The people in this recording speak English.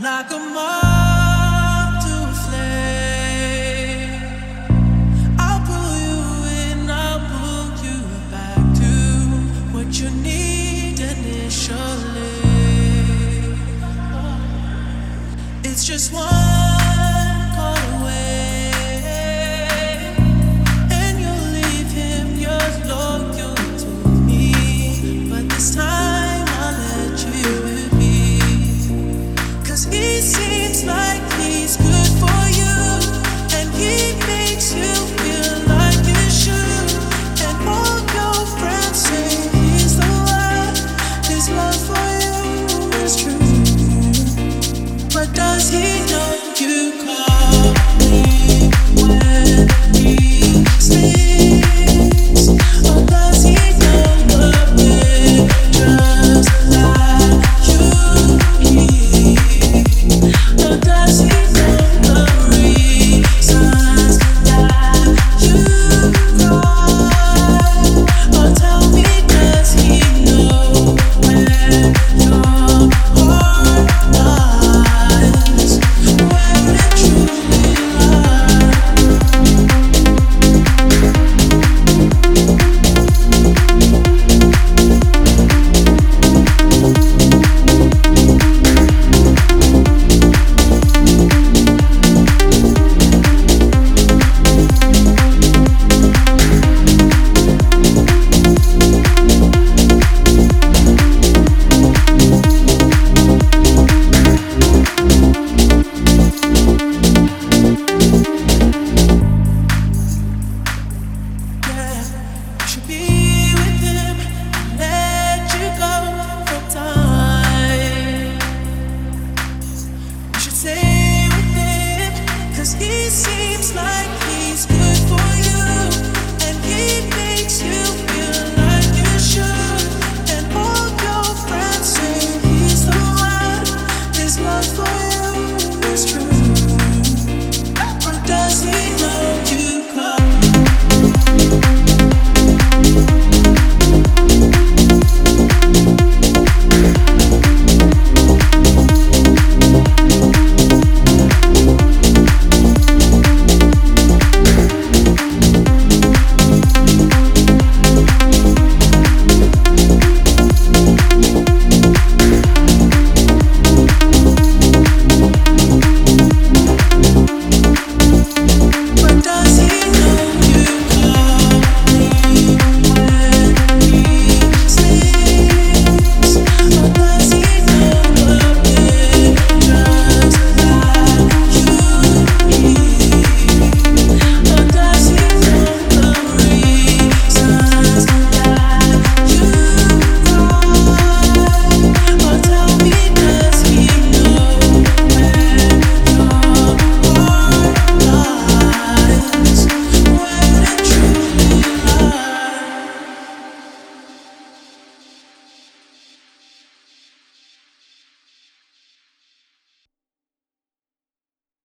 like a moth to a flame. I'll pull you in, I'll pull you back to what you need initially. It's just one. just